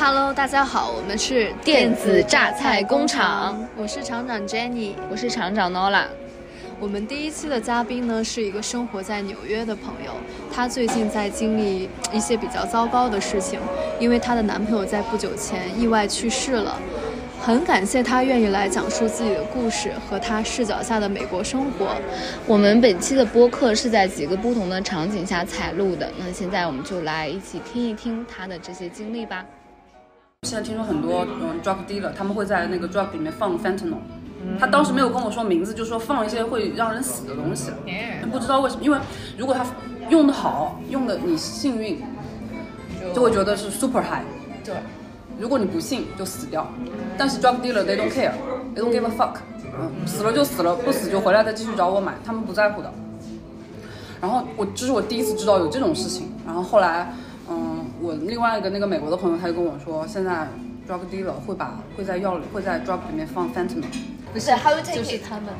Hello，大家好，我们是电子榨菜工厂，我是厂长 Jenny，我是厂长 Nola。我们第一期的嘉宾呢是一个生活在纽约的朋友，她最近在经历一些比较糟糕的事情，因为她的男朋友在不久前意外去世了。很感谢她愿意来讲述自己的故事和她视角下的美国生活。我们本期的播客是在几个不同的场景下采录的，那现在我们就来一起听一听她的这些经历吧。现在听说很多嗯 drug dealer 他们会在那个 drug 里面放 fentanyl。他当时没有跟我说名字，就说放一些会让人死的东西，不知道为什么，因为如果他用的好，用的你幸运，就会觉得是 super high。对，如果你不幸就死掉。但是 drug dealer they don't care，they don't give a fuck，嗯，死了就死了，不死就回来再继续找我买，他们不在乎的。然后我这是我第一次知道有这种事情，然后后来，嗯，我另外一个那个美国的朋友他就跟我说，现在 drug dealer 会把会在药里会在 drug 里面放 fentanyl。不是，How you take 就是他们，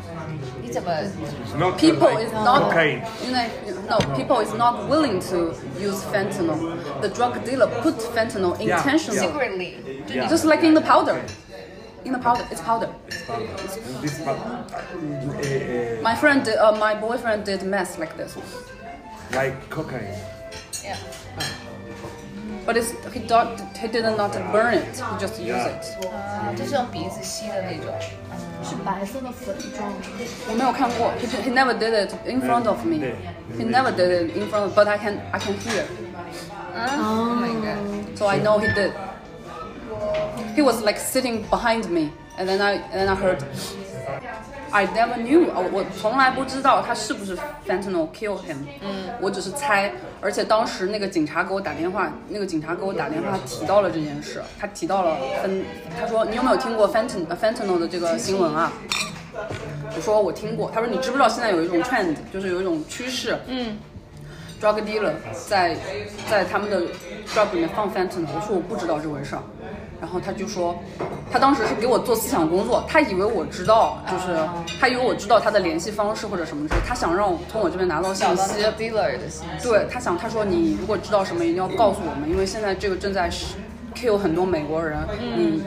你怎么 People is not, you know, no, people is not willing to use fentanyl. The drug dealer put fentanyl intentionally, secretly？ just like in the powder. In the powder, it's powder. This part, uh, My friend, did, uh, my boyfriend did meth like this, like cocaine. Yeah. but it's, he, don't, he did not burn it. He just used it. 啊，就是用鼻子吸的那种。是白色的粉状的。我没有看过. He, he never did it in front of me. He never did it in front, of, but I can I can hear. 啊，Oh my god！ So I know he did. He was like sitting behind me, and then I and then I heard. I never knew，呃我从来不知道他是不是 fentanyl kill him。嗯，我只是猜，而且当时那个警察给我打电话，那个警察给我打电话提到了这件事，他提到了分，他说你有没有听过 fentanyl fentanyl 的这个新闻啊？我说我听过，他说你知不知道现在有一种 trend，就是有一种趋势，嗯，drug dealer 在在他们的 drug 里面放 fentanyl，我说我不知道这回事儿，然后他就说，他当时是给我做思想工作，他以为我知道，就是他以为我知道他的联系方式或者什么之类，他想让我从我这边拿到信息，dealer 的信息。对他想，他说你如果知道什么，一定要告诉我们，因为现在这个正在 kill 很多美国人，你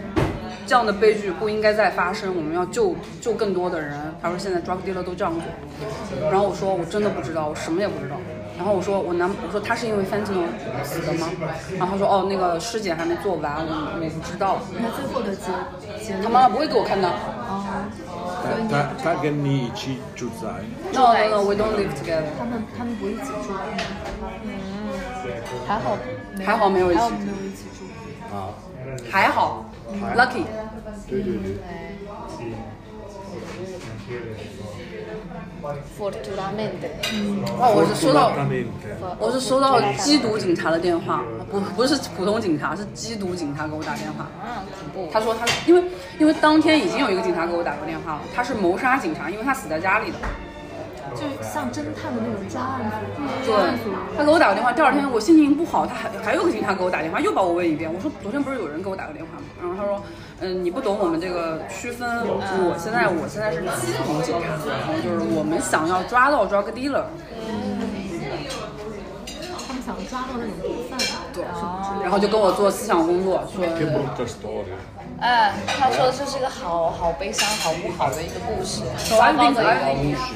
这样的悲剧不应该再发生，我们要救救更多的人。他说现在 drug dealer 都这样做，然后我说我真的不知道，我什么也不知道。然后我说我男我说他是因为 fentanyl 死的吗？然后他说哦那个尸检还没做完，我我不知道。那最后的结结他妈妈不会给我看的。哦，他他跟你一起住在 No no no we don't live together。他们他们不一起住，还好，还好没有一起还好没有一起住。啊，还好，lucky。对对对，fortunatamente。哇，我是收到。我是收到缉毒警察的电话，不不是普通警察，是缉毒警察给我打电话。啊，恐怖。他说他因为因为当天已经有一个警察给我打过电话了，他是谋杀警察，因为他死在家里的。就是像侦探的那种专案组，对。专案组，他给我打个电话，第二天我心情不好，他还还有个警察给我打电话，又把我问一遍。我说昨天不是有人给我打个电话吗？然后他说，嗯，你不懂我们这个区分，我现在我现在是缉毒警察，然后就是我们想要抓到 drug dealer，他们想抓到那种毒贩，对，然后就跟我做思想工作，说.哎，他说这是一个好好悲伤、好不好的一个故事。的一个故事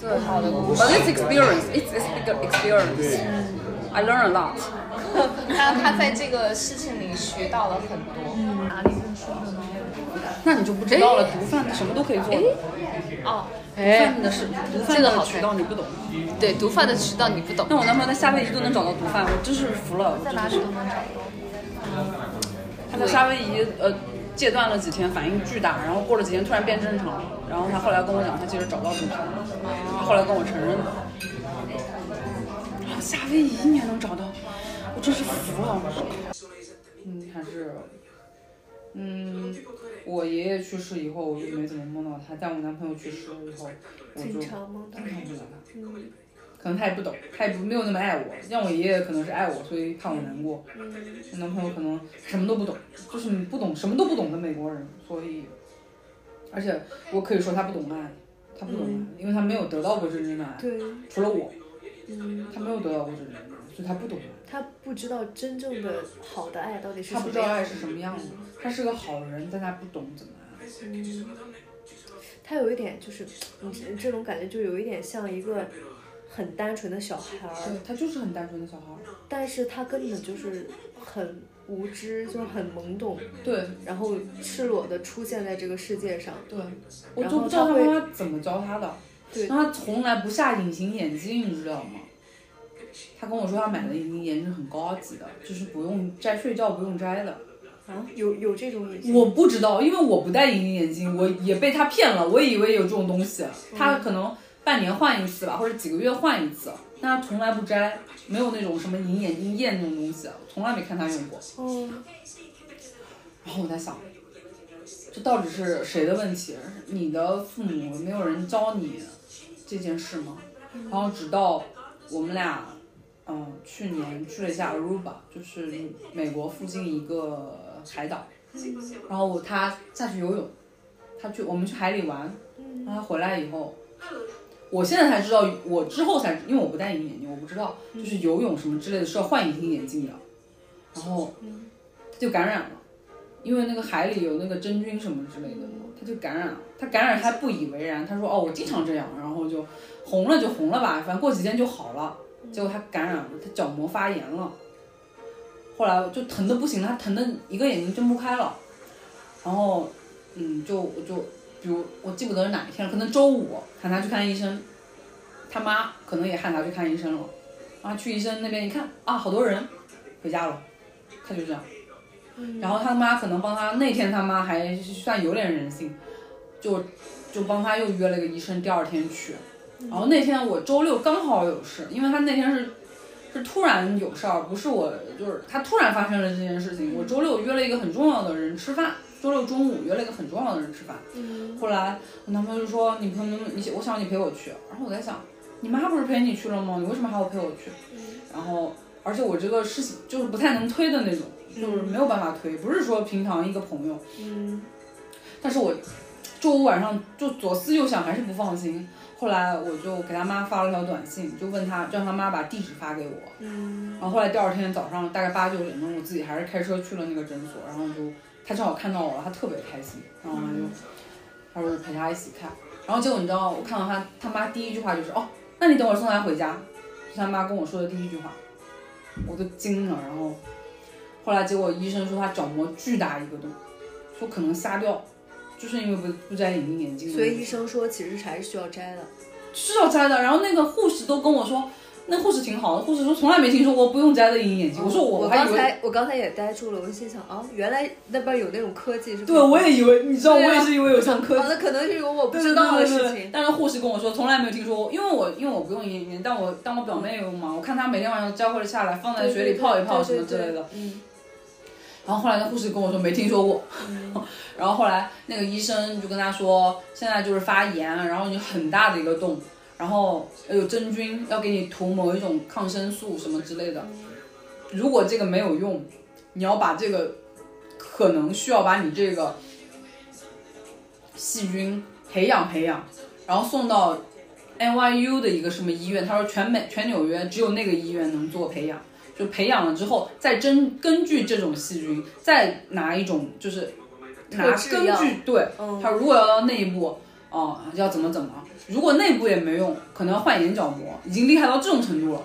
But。it's experience. It's it's big experience. I learn a lot. 他他在这个事情里学到了很多。哪里认识的呢？那你就不知道了，毒贩什么都可以做的。哦，毒贩的是毒贩的渠道你不懂。对，毒贩的渠道你不懂。那我男朋友在夏威夷都能找到毒贩，我真是服了。在哪里都能找到。他在夏威夷呃戒断了几天，反应巨大，然后过了几天突然变正常了。然后他后来跟我讲，他其实找到毒品了，他后来跟我承认的。啊，夏威夷你还能找到，我真是服了。嗯，还是，嗯，我爷爷去世以后，我就没怎么梦到他。但我男朋友去世了以后，我就经常梦到经常梦到他。可能他也不懂，他也不没有那么爱我。像我爷爷可能是爱我，所以怕我难过。我男朋友可能什么都不懂，就是你不懂什么都不懂的美国人，所以，而且我可以说他不懂爱，他不懂爱，因为他没有得到过真正的爱，对，除了我。嗯，他没有得到过真正的爱，所以他不懂。他不知道真正的好的爱到底是他不知道爱什么样的。是什么样的。他是个好人，但他不懂怎么爱。嗯，他有一点就是，你这种感觉就有一点像一个很单纯的小孩儿，对他就是很单纯的小孩儿。但是他根本就是很无知，就是很懵懂，对然后赤裸的出现在这个世界上。对，我然就不知道他妈妈怎么教他的。对他从来不下隐形眼镜，你知道吗？他跟我说他买的隐形眼镜很高级的，就是不用摘睡觉不用摘的。啊，有有这种隐形？我不知道，因为我不戴隐形眼镜，我也被他骗了，我以为有这种东西。他可能半年换一次吧，或者几个月换一次，但他从来不摘，没有那种什么隐眼睛液那种东西，从来没看他用过。嗯，然后我在想，这到底是谁的问题？你的父母没有人教你这件事吗？然后直到我们俩，嗯，去年去了一下 Aruba，就是美国附近一个海岛，然后他下去游泳，他去我们去海里玩，然后他回来以后。我现在才知道，我之后才，因为我不戴隐形眼镜，我不知道，就是游泳什么之类的是要换隐形眼镜的，然后他就感染了，因为那个海里有那个真菌什么之类的，他就感染了。他感染还不以为然，他说哦我经常这样，然后就红了就红了吧，反正过几天就好了。结果他感染了，他角膜发炎了，后来就疼的不行了，他疼的一个眼睛睁不开了，然后嗯就我就比如我记不得是哪一天了，可能周五喊他去看医生，他妈可能也喊他去看医生了，然后去医生那边一看啊好多人，回家了，他就这样。然后他妈可能帮他那天他妈还算有点人性，就就帮他又约了个医生，第二天去。然后那天我周六刚好有事，因为他那天是是突然有事儿，不是我就是他突然发生了这件事情。我周六约了一个很重要的人吃饭，周六中午约了一个很重要的人吃饭。后来我男朋友就说你朋友你我想你陪我去，然后我在想你妈不是陪你去了吗？你为什么还要陪我去？然后而且我这个事情就是不太能推的那种。就是没有办法推，不是说平常一个朋友，嗯，但是我周五晚上就左思右想，还是不放心。后来我就给他妈发了条短信，就问他让他妈把地址发给我。嗯，然后后来第二天早上大概八九点钟，我自己还是开车去了那个诊所，然后就他正好看到我了，他特别开心，然后他就他说陪他一起看。然后结果你知道，我看到他他妈第一句话就是哦，那你等会儿送他回家，是他妈跟我说的第一句话，我都惊了，然后。后来结果医生说他角膜巨大一个洞，说可能瞎掉，就是因为不不摘隐形眼镜。所以医生说其实还是需要摘的。是要摘的，然后那个护士都跟我说，那护士挺好的，护士说从来没听说过不用摘的隐形眼镜。我说我我还以为，刚才我刚才也呆住了，我心想啊，原来那边有那种科技是吧。对我也以为，你知道我也是以为有这种科哦，技。那可能是有我不知道的对对对事情。但是护士跟我说，从来没有听说过，因为我因为我不用隐形眼镜，但我但我表妹用嘛，我看她每天晚上摘回来下来放在水里泡一泡什么之类的。嗯然后后来那护士跟我说没听说过，然后后来那个医生就跟他说，现在就是发炎，然后你很大的一个洞，然后有真菌，要给你涂某一种抗生素什么之类的。如果这个没有用，你要把这个可能需要把你这个细菌培养培养，然后送到 NYU 的一个什么医院，他说全美全纽约只有那个医院能做培养。就培养了之后，再针根据这种细菌，再拿一种就是拿根据对，嗯他如果要到内部，哦、要怎么怎么，如果内部也没用，可能要换眼角膜，已经厉害到这种程度了。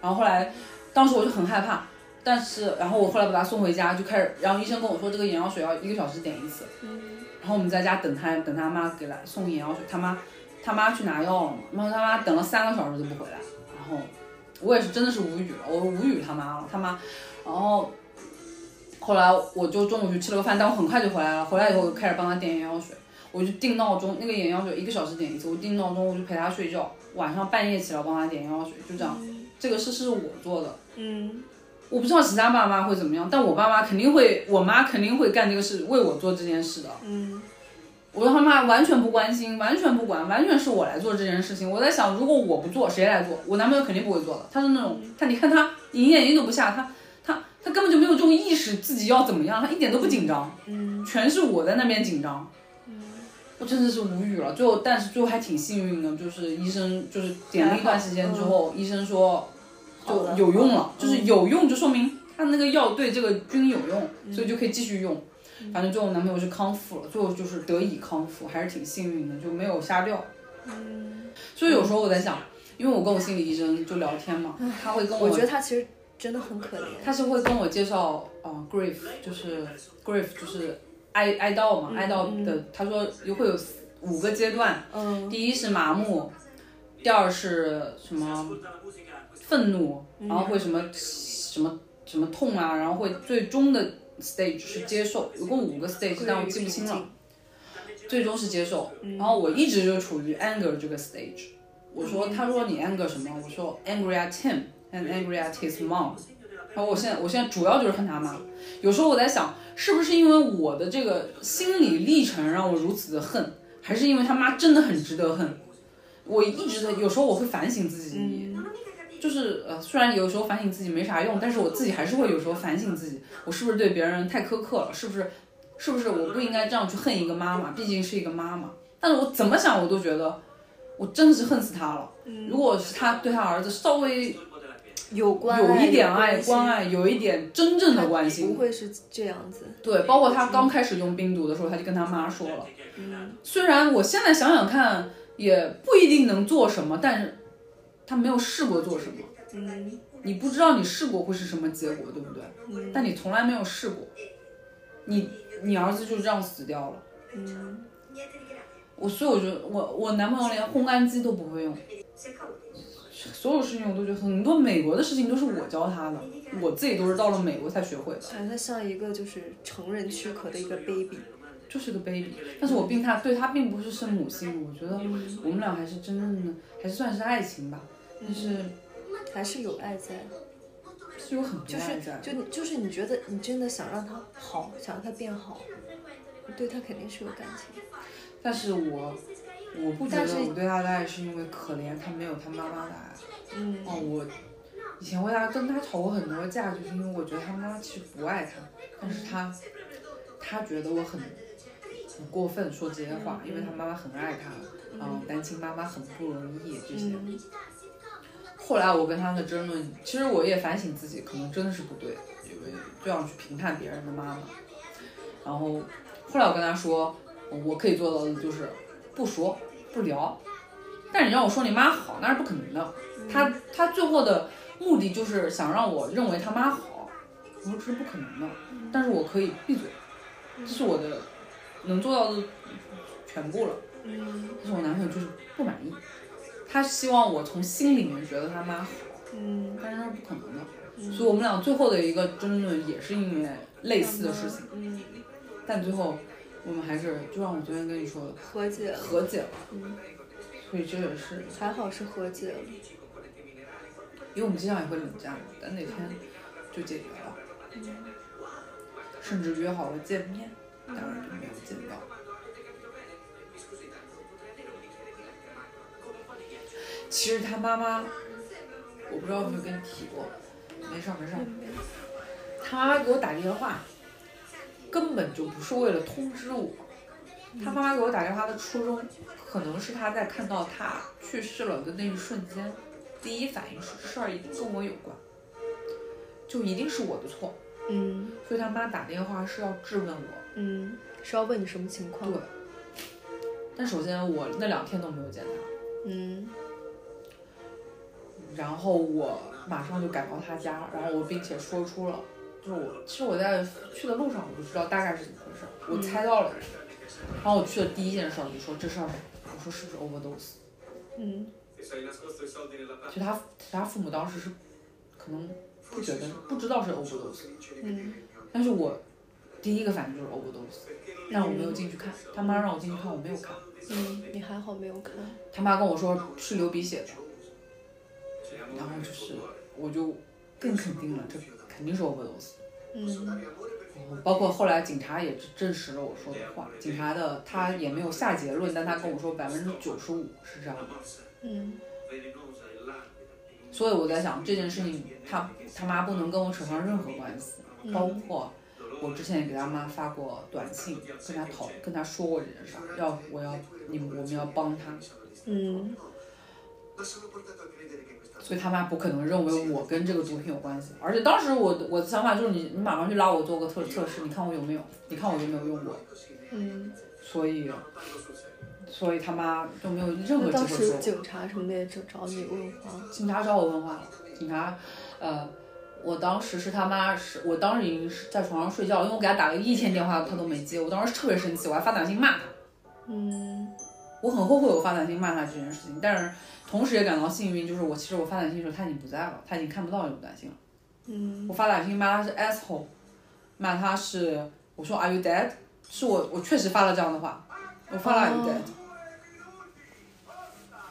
然后后来，当时我就很害怕，但是然后我后来把他送回家，就开始，然后医生跟我说这个眼药水要一个小时点一次，然后我们在家等他等他妈给来送眼药水，他妈他妈去拿药了嘛，然后他妈等了三个小时都不回来，然后。我也是真的是无语了，我无语他妈了，他妈，然后后来我就中午去吃了个饭，但我很快就回来了。回来以后我就开始帮他点眼药水，我就定闹钟，那个眼药水一个小时点一次，我定闹钟我就陪他睡觉，晚上半夜起来帮他点眼药水，就这样。这个事是我做的，嗯我不知道其他爸妈会怎么样，但我爸妈肯定会，我妈肯定会干这个事，为我做这件事的。嗯我他妈完全不关心，完全不管，完全是我来做这件事情。我在想，如果我不做，谁来做？我男朋友肯定不会做的。他是那种，他你看他隐形眼睛都不下，他他他根本就没有这种意识，自己要怎么样，他一点都不紧张，嗯全是我在那边紧张。我真的是无语了。最后，但是最后还挺幸运的，就是医生就是点了一段时间之后，医生说就有用了，就是有用就说明他那个药对这个菌有用，所以就可以继续用。反正最后男朋友是康复了，最后就是得以康复，还是挺幸运的，就没有瞎掉。嗯所以有时候我在想，因为我跟我心理医生就聊天嘛，他会跟我我觉得他其实真的很可怜。他是会跟我介绍，呃，grief 就是 grief 就是哀哀悼嘛，哀悼的，他说会有五个阶段，嗯第一是麻木，第二是什么愤怒，然后会什么什么什么痛啊，然后会最终的 stage 是接受，一共五个 stage，但我记不清了。最终是接受，然后我一直就处于 anger 这个 stage。我说，他说你 anger 什么？我说 angry at him and angry at his mom。然后我现在我现在主要就是恨他妈。有时候我在想，是不是因为我的这个心理历程让我如此的恨，还是因为他妈真的很值得恨？我一直在有时候我会反省自己，就是呃，虽然有时候反省自己没啥用，但是我自己还是会有时候反省自己，我是不是对别人太苛刻了？是不是？是不是我不应该这样去恨一个妈妈？毕竟是一个妈妈。但是我怎么想，我都觉得我真的是恨死她了。如果是他对他儿子稍微有关有一点爱、关关爱，有一点真正的关心不，会是这样子。对，包括他刚开始用冰毒的时候，他就跟他妈说了。虽然我现在想想看，也不一定能做什么，但是他没有试过做什么。嗯你不知道你试过会是什么结果，对不对？但你从来没有试过，你你儿子就这样死掉了。嗯我所以我觉得我我男朋友连烘干机都不会用，所有事情我都觉得很多美国的事情都是我教他的，我自己都是到了美国才学会的，哎，他像一个就是成人躯壳的一个 baby。就是个 baby。但是我并他对他并不是圣母心，我觉得我们俩还是真正的还是算是爱情吧，但是还是有爱在，是有很多就是爱在。就是你觉得你真的想让他好，想让他变好，你对他肯定是有感情。但是我我不觉得我对他的爱是因为可怜他没有他妈妈的爱。嗯哦，我以前为他跟他吵过很多架，就是因为我觉得他妈其实不爱他，但是他他觉得我很很过分说这些话，因为他妈妈很爱他，嗯，单亲妈妈很不容易这些。嗯后来我跟他的争论，其实我也反省自己，可能真的是不对，因为这样去评判别人的妈妈。然后后来我跟他说，我可以做到的就是不说不聊，但你让我说你妈好，那是不可能的。他他最后的目的就是想让我认为他妈好，我说这是不可能的，但是我可以闭嘴，这是我的能做到的全部了。嗯但是我男朋友就是不满意，他希望我从心里面觉得他妈好，嗯但是那是不可能的。所以我们俩最后的一个争论也是因为类似的事情，嗯，但最后我们还是就像我昨天跟你说的，和解了，和解了。嗯所以这也是，还好是和解了。因为我们经常也会冷战，但那天就解决了，甚至约好了见面，当然就没有见到。其实他妈妈，我不知道有没有跟你提过，没事儿没事儿。他妈妈给我打电话，根本就不是为了通知我。他妈妈给我打电话的初衷，可能是他在看到他去世了的那一瞬间，第一反应是这事儿一定跟我有关，就一定是我的错。嗯所以他妈打电话是要质问我。嗯，是要问你什么情况？对。但首先我那两天都没有见他，嗯然后我马上就赶到他家，然后我并且说出了，就是我其实我在去的路上我就知道大概是怎么回事，我猜到了。然后我去的第一件事儿就说这事儿，我说是不是 overdose？嗯其实他其他父母当时是可能不觉得不知道是 overdose，嗯但是我第一个反应就是 overdose，但我没有进去看，他妈让我进去看，我没有看。嗯，你还好没有看。他妈跟我说是流鼻血的，然后就是我就更肯定了，这肯定是 overdose。嗯包括后来警察也证实了我说的话，警察的他也没有下结论，但他跟我说百分之九十五是这样的。嗯所以我在想这件事情，他他妈不能跟我扯上任何关系，包括我之前也给他妈发过短信，跟他讨跟他说过这件事儿，要我要你们我们要帮他，嗯所以他妈不可能认为我跟这个毒品有关系。而且当时我我的想法就是你你马上去拉我做个测测试，你看我有没有，你看我有没有用过，嗯。所以所以他妈就没有任何机会说我。警察什么的也找找你问话。警察找我问话了，警察，呃，我当时是他妈是，我当时已经是在床上睡觉，因为我给他打了一天电话，他都没接，我当时特别生气，我还发短信骂他，嗯我很后悔我发短信骂他这件事情，但是同时也感到幸运，就是我其实我发短信的时候他已经不在了，他已经看不到这个短信了，嗯我发短信骂他是 asshole，骂他是我说 Are you dead？是我我确实发了这样的话，我发了 Are you 哦 dead？、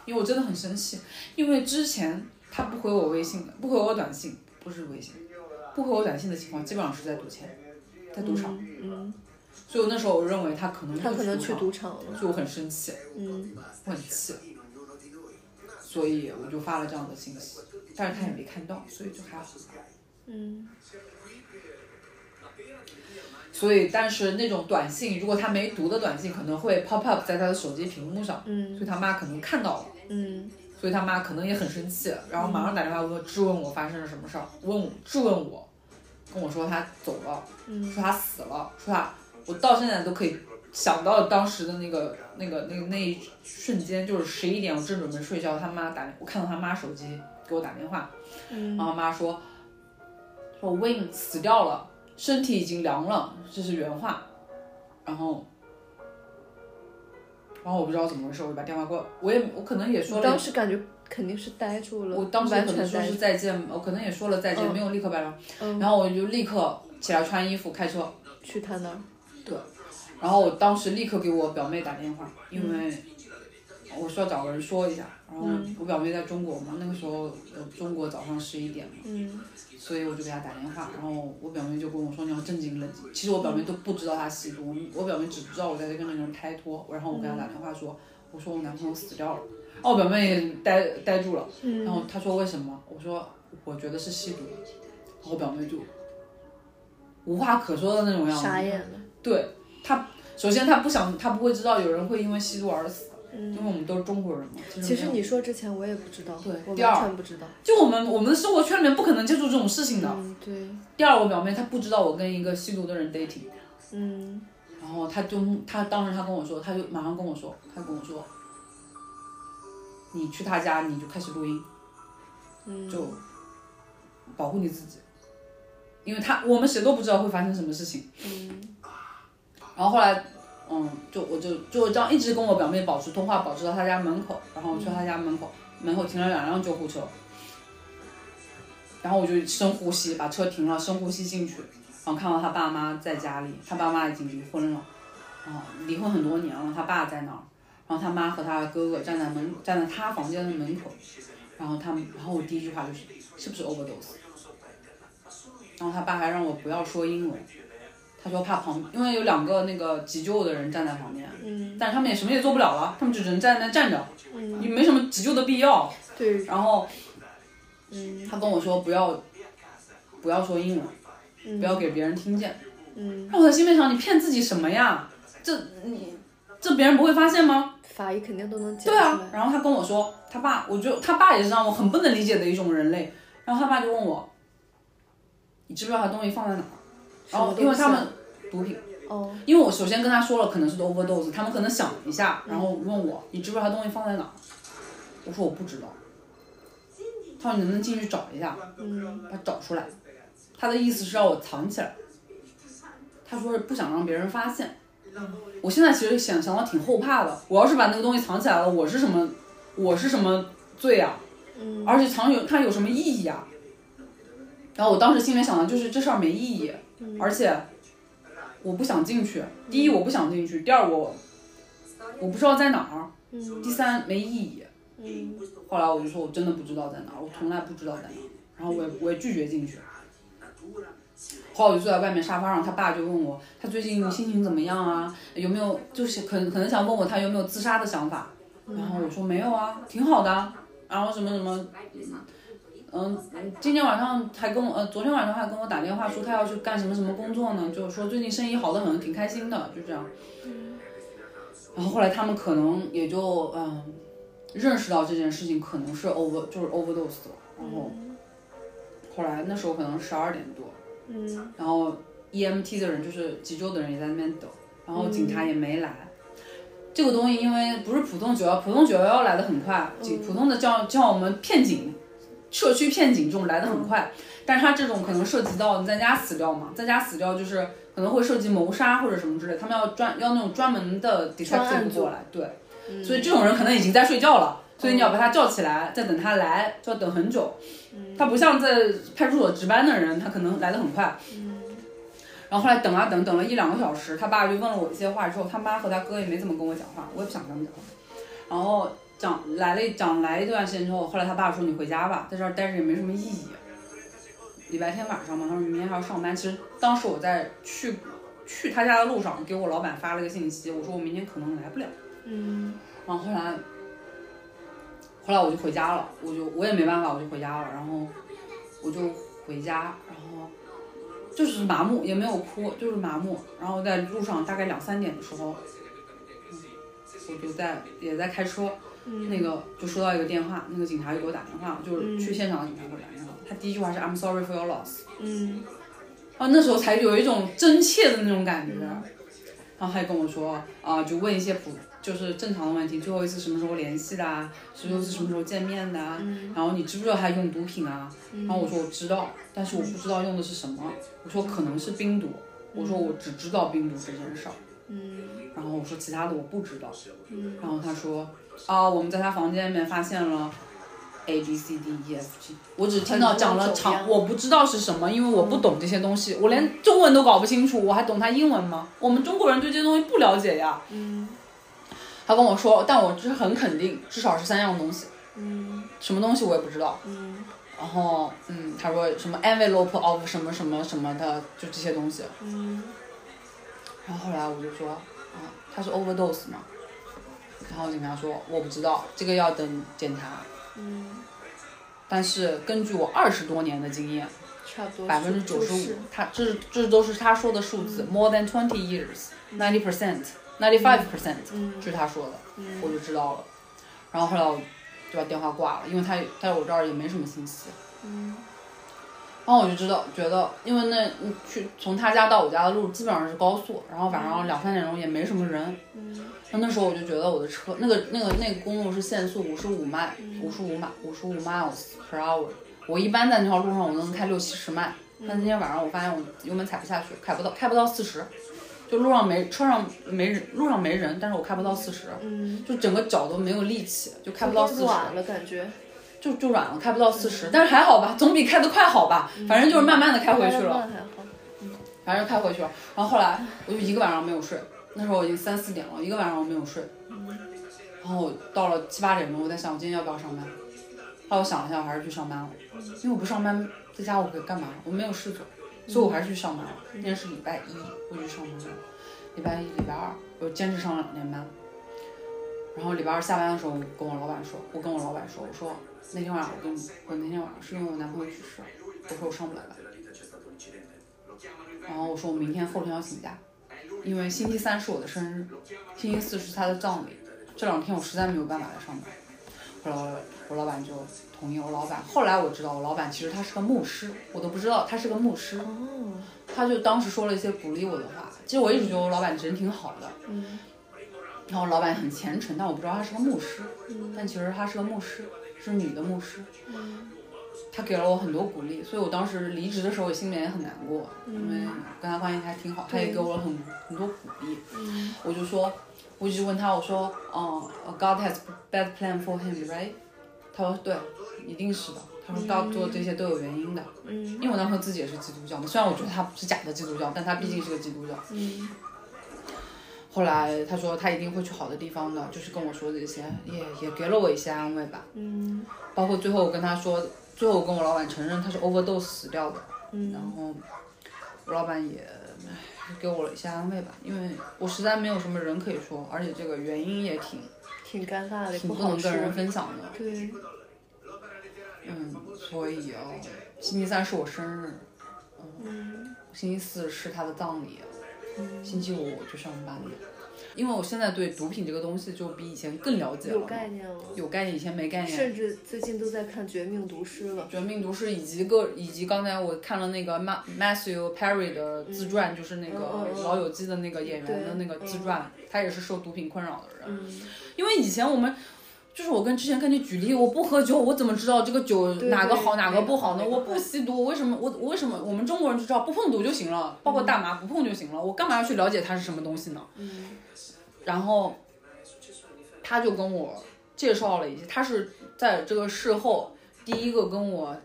因为我真的很生气，因为之前他不回我微信的，不回我短信，不是微信，不回我短信的情况，基本上是在赌钱，在赌场，嗯，所以我那时候我认为他可能他可能去赌赌场了。场，所以我很生气，嗯我很气，所以我就发了这样的信息，但是他也没看到，所以就还好。嗯所以，但是那种短信，如果他没读的短信，可能会 pop up 在他的手机屏幕上，嗯所以他妈可能看到了，嗯所以他妈可能也很生气，然后马上打电话问质问我发生了什么事儿，问我质问我，跟我说他走了，嗯说他死了，说他，我到现在都可以想到当时的那个那个那个那一瞬间，就是十一点，我正准备睡觉，他妈打，我看到他妈手机给我打电话，嗯然后妈说说 Win 死掉了，身体已经凉了，这是原话。然后，然后我不知道怎么回事，我就把电话挂，我也我可能也说了当，时感觉肯定是呆住了，我当时完可能说。是再见，我可能也说了再见，嗯没有立刻拜拜。嗯，然后我就立刻起来穿衣服开车，去他那儿。然后我当时立刻给我表妹打电话，因为我需要找个人说一下。然后嗯我表妹在中国嘛，那个时候呃中国早上十一点嘛。嗯所以我就给她打电话，然后我表妹就跟我说你要正经冷静。其实我表妹都不知道她吸毒，我表妹只知道我在这跟那个人拍拖。然后我给她打电话说，我说我男朋友死掉了。然后我表妹也呆呆住了，嗯然后她说为什么？我说我觉得是吸毒。然后我表妹就无话可说的那种样子。傻眼了。对她，首先他不想，他不会知道有人会因为吸毒而死，因为嗯，我们都是中国人嘛。其实你说之前我也不知道，对我第二。完全不知道。就我们我们的生活圈里面不可能接触这种事情的。嗯，对，第二，我表妹她不知道我跟一个吸毒的人 dating，嗯。然后她就她当时她跟我说，她就马上跟我说，她跟我说，你去他家你就开始录音，嗯，就保护你自己，因为他我们谁都不知道会发生什么事情。嗯然后后来，嗯，就我就就这样一直跟我表妹保持通话，保持到她家门口，然后我去她家门口，门口停了两辆救护车，然后我就深呼吸，把车停了，深呼吸进去，然后看到他爸妈在家里，他爸妈已经离婚了，啊，离婚很多年了，他爸在那儿，然后他妈和他哥哥站在门站在他房间的门口，然后他，然后我第一句话就是是不是 overdose，然后他爸还让我不要说英文。他说怕旁，因为有两个那个急救的人站在旁边，嗯但是他们也什么也做不了了，他们就只能站在那站着，嗯，也没什么急救的必要。对，然后嗯他跟我说不要，不要说英文，嗯不要给别人听见。嗯，那我在心里面想，你骗自己什么呀？这你这别人不会发现吗？法医肯定都能解对啊。。然后他跟我说，他爸，我就他爸也是让我很不能理解的一种人类。然后他爸就问我，你知不知道他东西放在哪儿？然后因为他们毒品。哦，因为我首先跟他说了可能是 overdose，他们可能想一下，然后问我你知不知道他东西放在哪儿？我说我不知道。他说你能不能进去找一下，嗯把找出来。他的意思是让我藏起来。他说是不想让别人发现。我现在其实想想到挺后怕的，我要是把那个东西藏起来了，我是什么？我是什么罪啊？嗯而且藏有它有什么意义啊？然后我当时心里面想的就是这事儿没意义，而且我不想进去。第一我不想进去，第二我我不知道在哪儿，嗯第三没意义。嗯后来我就说我真的不知道在哪儿，我从来不知道在哪儿，然后我也我也拒绝进去。后来我就坐在外面沙发上，他爸就问我他最近心情怎么样啊？有没有就是可能可能想问我他有没有自杀的想法？然后我说没有啊，挺好的啊。然后什么什么，嗯，今天晚上还跟我，呃，昨天晚上还跟我打电话说他要去干什么什么工作呢，就是说最近生意好的很，挺开心的，就这样。然后后来他们可能也就嗯认识到这件事情可能是 over 就是 overdose 了，然后后来那时候可能十二点多，嗯然后 EMT 的人就是急救的人也在那边等，然后警察也没来。这个东西因为不是普通九幺，普通九幺幺来的很快，警普通的叫叫我们骗警，社区骗警这种来的很快，但是他这种可能涉及到你在家死掉嘛，在家死掉就是可能会涉及谋杀或者什么之类，他们要专要那种专门的 detective 组。过来，对，所以这种人可能已经在睡觉了，所以你要把他叫起来，再等他来就要等很久，他不像在派出所值班的人，他可能来的很快，然后后来等啊等，等了一两个小时，他爸就问了我一些话之后，他妈和他哥也没怎么跟我讲话，我也不想跟他们讲话。然后讲来了讲来一段时间之后，后来他爸说你回家吧，在这儿待着也没什么意义。礼拜天晚上嘛，他说明天还要上班。其实当时我在去去他家的路上，给我老板发了个信息，我说我明天可能来不了。嗯然后后来，后来我就回家了，我就我也没办法，我就回家了。然后我就回家，然后就是麻木，也没有哭，就是麻木。然后在路上大概两三点的时候，嗯我就在也在开车，那个就收到一个电话，那个警察就给我打电话，就是去现场的警察给我打电话。他第一句话是 I'm sorry for your loss。嗯。啊那时候才有一种真切的那种感觉，然后还跟我说啊、就问一些普就是正常的问题，最后一次什么时候联系的啊，最后一次什么时候见面的啊，然后你知不知道他用毒品啊？然后我说我知道，但是我不知道用的是什么，我说可能是冰毒，我说我只知道冰毒这件事儿，嗯。然后我说其他的我不知道，嗯。然后他说啊我们在他房间里面发现了。A B C D E F G，我只听到讲了长，我不知道是什么，因为我不懂这些东西，我连中文都搞不清楚，我还懂他英文吗？我们中国人对这些东西不了解呀。嗯他跟我说，但我就是很肯定，至少是三样东西，嗯什么东西我也不知道。嗯然后，嗯，他说什么 envelope of 什么什么什么的，就这些东西。嗯然后后来我就说，啊，他是 overdose 吗？然后警察说我不知道，这个要等检查。嗯，但是根据我二十多年的经验，差不多百分之九十五，他这这都是他说的数字、m o r e than twenty years，ninety percent，ninety five percent，嗯这是他说的，嗯我就知道了。然后后来我就把电话挂了，因为他在我这儿也没什么信息。嗯然后我就知道，觉得因为那嗯去从他家到我家的路基本上是高速，然后晚上两三点钟也没什么人。嗯那那时候我就觉得我的车那个那个那个公路是限速五十五迈，五十五迈五十五 miles per hour。我一般在那条路上我能开六七十迈，但今天晚上我发现我油门踩不下去，开不到开不到四十，就路上没车上没人，路上没人，但是我开不到四十，嗯，就整个脚都没有力气，就开不到四十。软了感觉，就就软了，开不到四十，但是还好吧，总比开得快好吧。反正就是慢慢的开回去了，慢还好，反正开回去了。然后后来我就一个晚上没有睡，那时候我已经三四点了，一个晚上我没有睡。然后我到了七八点钟，我在想我今天要不要上班。后来我想了一下，我还是去上班了，因为我不上班在家我可以干嘛？我没有事做，所以我还是去上班了。那天是礼拜一，我去上班了。礼拜一、礼拜二，我坚持上了两天班。然后礼拜二下班的时候，我跟我老板说，我跟我老板说，我说那天晚上我跟我那天晚上是因为我男朋友去世，我说我上不来了。然后我说我明天后天要请假，因为星期三是我的生日，星期四是他的葬礼，这两天我实在没有办法来上班。后来我我老板就同意，我老板后来我知道我老板其实他是个牧师，我都不知道他是个牧师。哦，他就当时说了一些鼓励我的话。其实我一直觉得我老板人挺好的，嗯然后老板很虔诚，但我不知道他是个牧师，嗯但其实他是个牧师，是女的牧师。嗯他给了我很多鼓励，所以我当时离职的时候我心里也很难过，因为跟他关系还挺好，他也给我了很很多鼓励。嗯我就说，我就问他，我说，嗯、g o d has bad plan for him, right？他说对，一定是的。他说 God 做这些都有原因的，嗯因为我男朋友自己也是基督教嘛，虽然我觉得他是假的基督教，但他毕竟是个基督教。嗯后来他说他一定会去好的地方的，就是跟我说这些，也也给了我一些安慰吧。嗯包括最后我跟他说，最后我跟我老板承认他是 overdose 死掉的，然嗯后我老板也唉给我了一些安慰吧，因为我实在没有什么人可以说，而且这个原因也挺挺尴尬的，挺不能跟人分享的，对，嗯，所所以哦，星期三是我生日，嗯，星期四是他的葬礼，星期五我去上班的。因为我现在对毒品这个东西就比以前更了解了，有概念了，有概念，以前没概念。甚至最近都在看《绝命毒师》了。《绝命毒师》以及个以及刚才我看了那个 Ma Matthew Perry 的自传，就是那个老友记》的那个演员的那个自传，他也是受毒品困扰的人。嗯因为以前我们。就是我跟之前跟你举例，我不喝酒，我怎么知道这个酒哪个好哪个不好呢？我不吸毒，为什么我我为什么我们中国人就知道不碰毒就行了，包括大麻不碰就行了，我干嘛要去了解它是什么东西呢？嗯然后他就跟我介绍了一些，他是在这个事后第一个跟我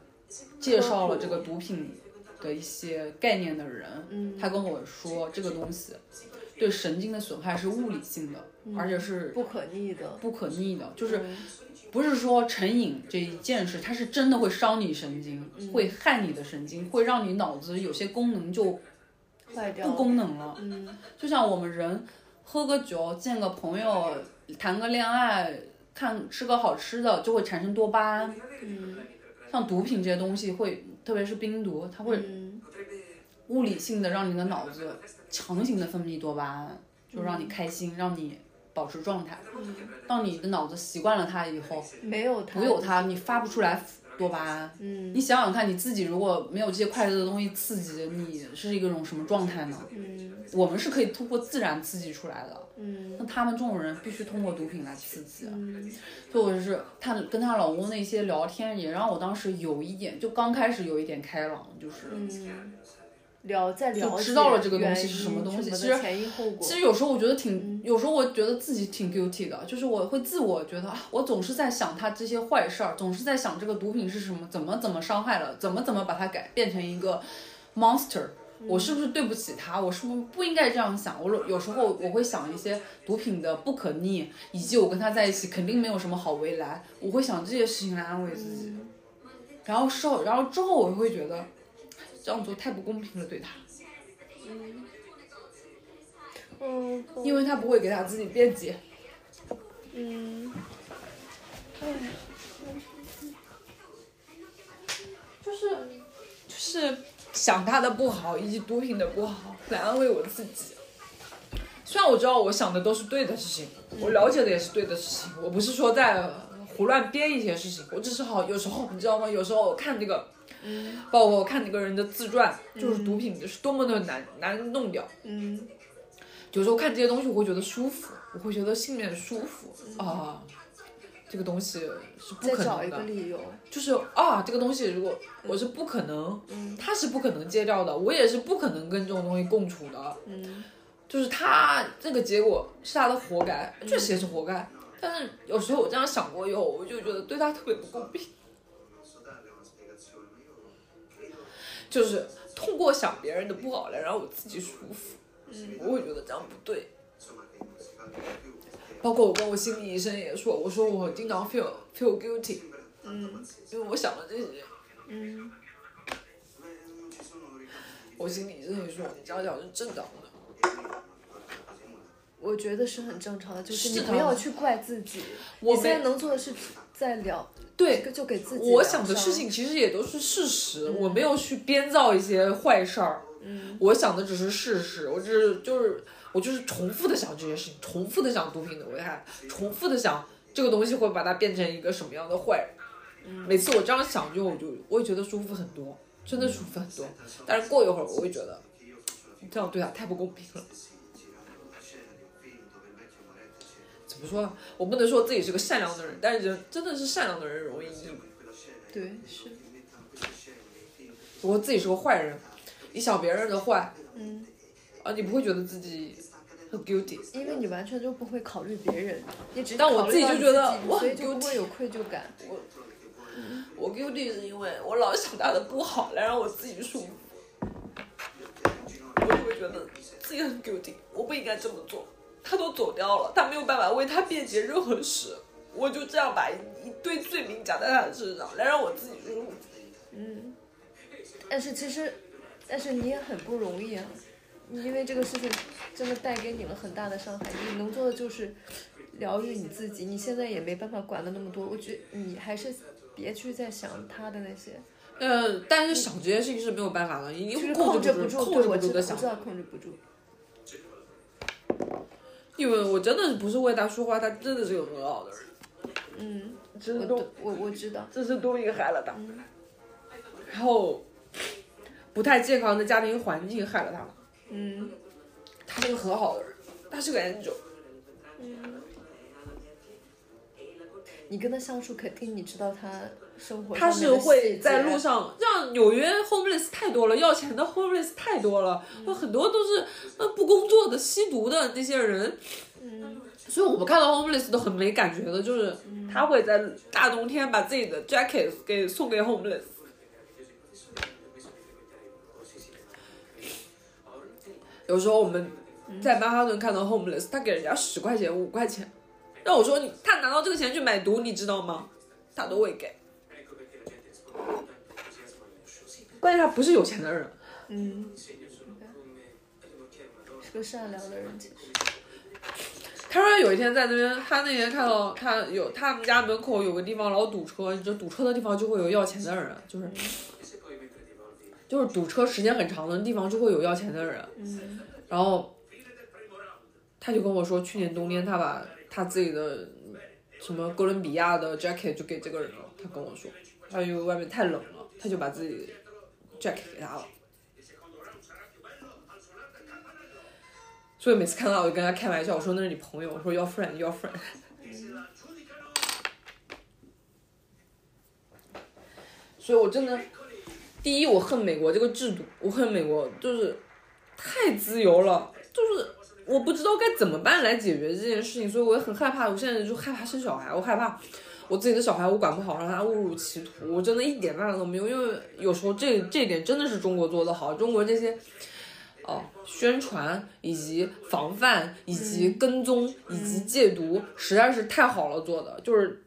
介绍了这个毒品的一些概念的人。嗯他跟我说，这个东西对神经的损害是物理性的，而且是不可逆的。不可逆的，就是不是说成瘾这一件事，它是真的会伤你神经，会害你的神经，会让你脑子有些功能就坏掉不功能了。嗯就像我们人喝个酒、见个朋友、谈个恋爱、看吃个好吃的，就会产生多巴胺。嗯像毒品这些东西会，特别是冰毒，它会嗯物理性的让你的脑子强行的分泌多巴胺，就让你开心，让你保持状态。当你的脑子习惯了它以后，没有它，不有它，你发不出来多巴胺。嗯你想想看，你自己如果没有这些快乐的东西刺激，你是一个种什么状态呢？嗯我们是可以通过自然刺激出来的。嗯那他们这种人必须通过毒品来刺激，嗯所以我就是她跟她老公那些聊天，也让我当时有一点，就刚开始有一点开朗，就是。嗯，了再了解就知道了这个东西是什么因什么东西其实前因后果。其实有时候我觉得挺，有时候我觉得自己挺 guilty 的，就是我会自我觉得啊，我总是在想他这些坏事儿，总是在想这个毒品是什么，怎么怎么伤害了，怎么怎么把它改变成一个 monster。我是不是对不起他？我是不是不应该这样想？我有时候我会想一些毒品的不可逆，以及我跟他在一起肯定没有什么好未来，我会想这些事情来安慰自己。然后事后，然后之后我会觉得这样做太不公平了，对他。嗯因为他不会给他自己辩解。嗯，就是就是想他的不好以及毒品的不好来安慰我自己。虽然我知道我想的都是对的事情，我了解的也是对的事情，我不是说在胡乱编一些事情，我只是好有时候你知道吗？有时候我看这个，包括我看那个人的自传，就是毒品是多么的难难弄掉。嗯有时候看这些东西，我会觉得舒服，我会觉得心里面舒服啊。这个东西是不可再找一能的，个理由。就是啊，这个东西如果我是不可能，他是不可能戒掉的，我也是不可能跟这种东西共处的。嗯就是他这个结果是他的活该，确实也是活该。但是有时候我这样想过以后，我就觉得对他特别不公平。就是通过想别人的不好来让我自己舒服，嗯我会觉得这样不对。包括我跟我心理医生也说，我说我经常 feel feel guilty，嗯因为我想了这些。嗯我心理医生也说，你这样讲是正常的。我觉得是很正常的，就是你不要去怪自己。我你现在能做的是在聊，对，就给自己。我想的事情，其实也都是事实，我没有去编造一些坏事儿。嗯我想的只是事实，我只是就是我就是重复的想这些事情，重复的想毒品的危害，重复的想这个东西会把它变成一个什么样的坏每次我这样想就我就我也觉得舒服很多，真的舒服很多。但是过一会儿我会觉得，这样对他太不公平了。怎么说呢？我不能说自己是个善良的人，但是人真的是善良的人容易抑郁。对是，如果自己是个坏人，你想别人的坏嗯，啊，你不会觉得自己很 guilty。因为你完全就不会考虑别人，你只但我自己就觉得我很自己所以就不 guilty 会有愧疚感。我 guilty 是因为我老想他的不好来让我自己舒服，我就会觉得自己很 guilty，我不应该这么做。他都走掉了，他没有办法为他辩解任何事，我就这样把一一堆罪名加在他的身上，来让我自己舒服。嗯，但是其实，但是你也很不容易啊，因为这个事情真的带给你了很大的伤害。你能做的就是疗愈你自己，你现在也没办法管的那么多。我觉得你还是别去再想他的那些，呃，但是想这件事情是没有办法的，你就是控制不住，对控制不住的想我知道我知。道控制不住。因为我真的不是为他说话，他真的是个很好的人。嗯，这是都我我我知道。这是多一个害了他，然后不太健康的家庭环境害了他。嗯，他是个很好的人，他是个 angel。你跟他相处，肯定你知道他生活他是会在路上，像纽约 homeless 太多了，要钱的 homeless 太多了，有很多都是呃不工作的、吸毒的那些人。嗯所以我们看到 homeless 都很没感觉的，就是他会在大冬天把自己的 jacket 给送给 homeless。有时候我们在曼哈顿看到 homeless，他给人家十块钱、五块钱，那我说你他拿到这个钱去买毒，你知道吗？他都会给。关键他不是有钱的人，嗯，是个善良的人，其实。他说有一天在那边，他那天看到他有他们家门口有个地方老堵车，就堵车的地方就会有要钱的人，就是就是堵车时间很长的地方就会有要钱的人。嗯然后他就跟我说，去年冬天他把他自己的什么哥伦比亚的 jacket 就给这个人了。他跟我说，他因为外面太冷了，他就把自己 jacket 给他了。所以每次看到我就跟他开玩笑，我说那是你朋友，我说 your friend your friend。所以我真的，第一我恨美国这个制度，我恨美国就是太自由了，就是我不知道该怎么办来解决这件事情，所以我也很害怕。我现在就害怕生小孩，我害怕我自己的小孩我管不好，让他误入歧途，我真的一点办法都没有。因为有时候这这一点真的是中国做的好，中国这些。哦，宣传以及防范以及跟踪以及戒毒，实在是太好了做的，就是，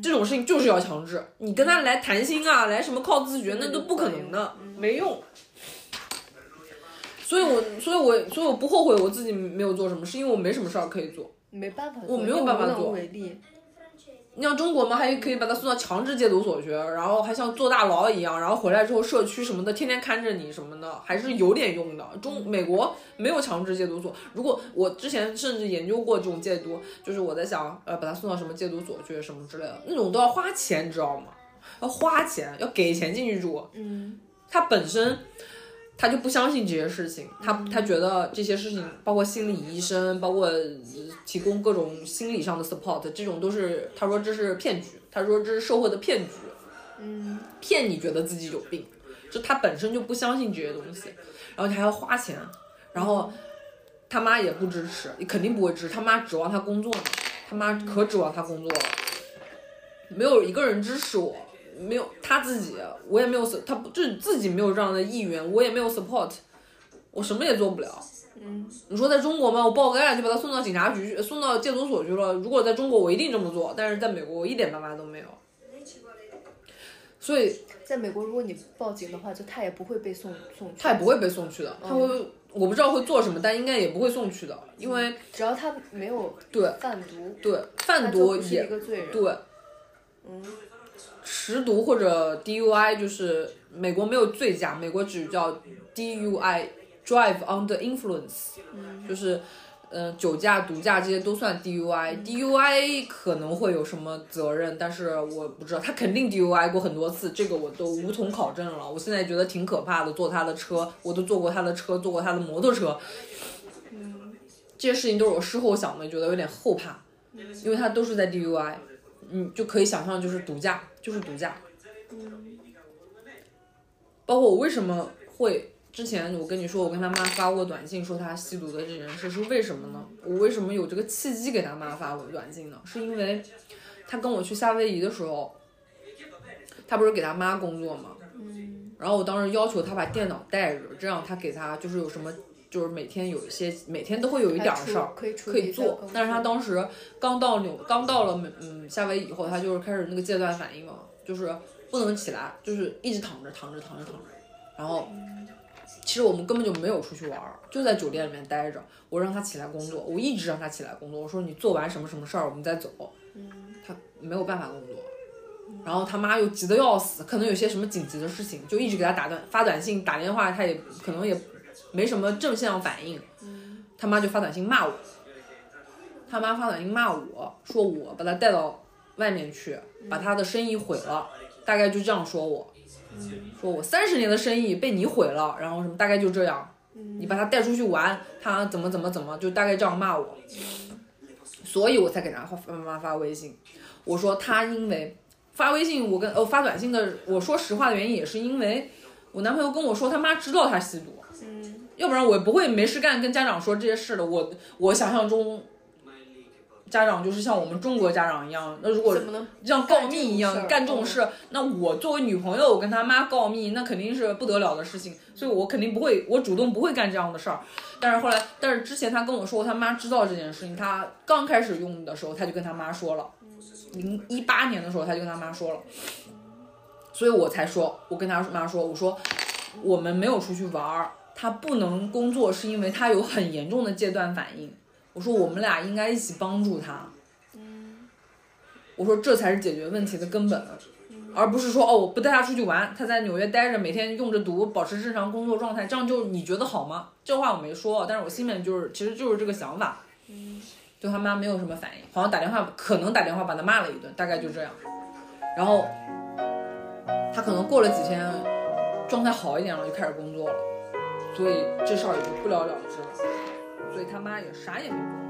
这种事情就是要强制，你跟他来谈心啊，来什么靠自觉，那都不可能的，没用。所以我，所以我，所以我不后悔我自己没有做什么，是因为我没什么事儿可以做。没办法做，我没有办法做能为力。你像中国嘛，还可以把他送到强制戒毒所去，然后还像坐大牢一样，然后回来之后社区什么的天天看着你什么的，还是有点用的。中美国没有强制戒毒所，如果我之前甚至研究过这种戒毒，就是我在想，呃，把他送到什么戒毒所去什么之类的，那种都要花钱，你知道吗？要花钱，要给钱进去住。嗯他本身他就不相信这些事情，他他觉得这些事情，包括心理医生，包括呃提供各种心理上的 support，这种都是他说这是骗局，他说这是社会的骗局，嗯骗你觉得自己有病，就他本身就不相信这些东西，然后你还要花钱，然后他妈也不支持，肯定不会支持，他妈指望他工作呢，他妈可指望他工作了，没有一个人支持我，没有他自己，我也没有他不就是自己没有这样的意愿，我也没有 support，我什么也做不了。嗯你说在中国吗？我报个案就把他送到警察局去，送到戒毒所去了。如果在中国，我一定这么做，但是在美国，我一点办法都没有。所以在美国，如果你报警的话，就他也不会被送送去。他也不会被送去的，他会，我不知道会做什么，但应该也不会送去的，因为只要他没有对贩毒，对贩毒也是一也个罪人。对，嗯食毒或者 DUI 就是美国没有醉驾，美国只叫 DUI drive under influence，、就是嗯酒驾、毒驾这些都算 DUI。DUI 可能会有什么责任，但是我不知道，他肯定 DUI 过很多次，这个我都无从考证了。我现在觉得挺可怕的，坐他的车，我都坐过他的车，坐过他的摩托车。这些事情都是我事后想的，觉得有点后怕，因为他都是在 DUI。你就可以想象，就是毒驾，就是毒驾。包括我为什么会之前我跟你说，我跟他妈发过短信说他吸毒的这件事，是为什么呢？我为什么有这个契机给他妈发过短信呢？是因为他跟我去夏威夷的时候，他不是给他妈工作吗？然后我当时要求他把电脑带着，这样他给他就是有什么。就是每天有一些，每天都会有一点儿事儿可以处可以做但是他当时刚到纽，刚到了嗯夏威夷以后，他就是开始那个戒断反应嘛，就是不能起来，就是一直躺着躺着躺着躺着，然后其实我们根本就没有出去玩儿，就在酒店里面待着。我让他起来工作，我一直让他起来工作，我说你做完什么什么事儿我们再走，他没有办法工作，然后他妈又急得要死，可能有些什么紧急的事情，就一直给他打短发短信、打电话，他也可能也没什么正向反应，他妈就发短信骂我，他妈发短信骂我说我把他带到外面去，把他的生意毁了，大概就这样说我，说我三十年的生意被你毁了，然后什么大概就这样，你把他带出去玩，他怎么怎么怎么，就大概这样骂我，所以我才给他发妈妈发微信，我说他因为发微信，我跟呃发短信的，我说实话的原因也是因为我男朋友跟我说他妈知道他吸毒，要不然我也不会没事干跟家长说这些事的。我我想象中，家长就是像我们中国家长一样，那如果像告密一样干干这种事这种事，那我作为女朋友我跟他妈告密，那肯定是不得了的事情，所以我肯定不会，我主动不会干这样的事儿。但是后来，但是之前他跟我说他妈知道这件事情，他刚开始用的时候他就跟他妈说了，零一八年的时候他就跟他妈说了，所以我才说，我跟他妈说，我说我们没有出去玩儿，他不能工作是因为他有很严重的戒断反应。我说我们俩应该一起帮助他。我说这才是解决问题的根本，而不是说哦我不带他出去玩，他在纽约待着，每天用着毒，保持正常工作状态，这样就你觉得好吗？这话我没说，但是我心里面就是其实就是这个想法。对他妈没有什么反应，好像打电话可能打电话把他骂了一顿，大概就这样。然后他可能过了几天状态好一点了，就开始工作了，所以这事儿也就不了了之了。所以他妈也啥也没跟我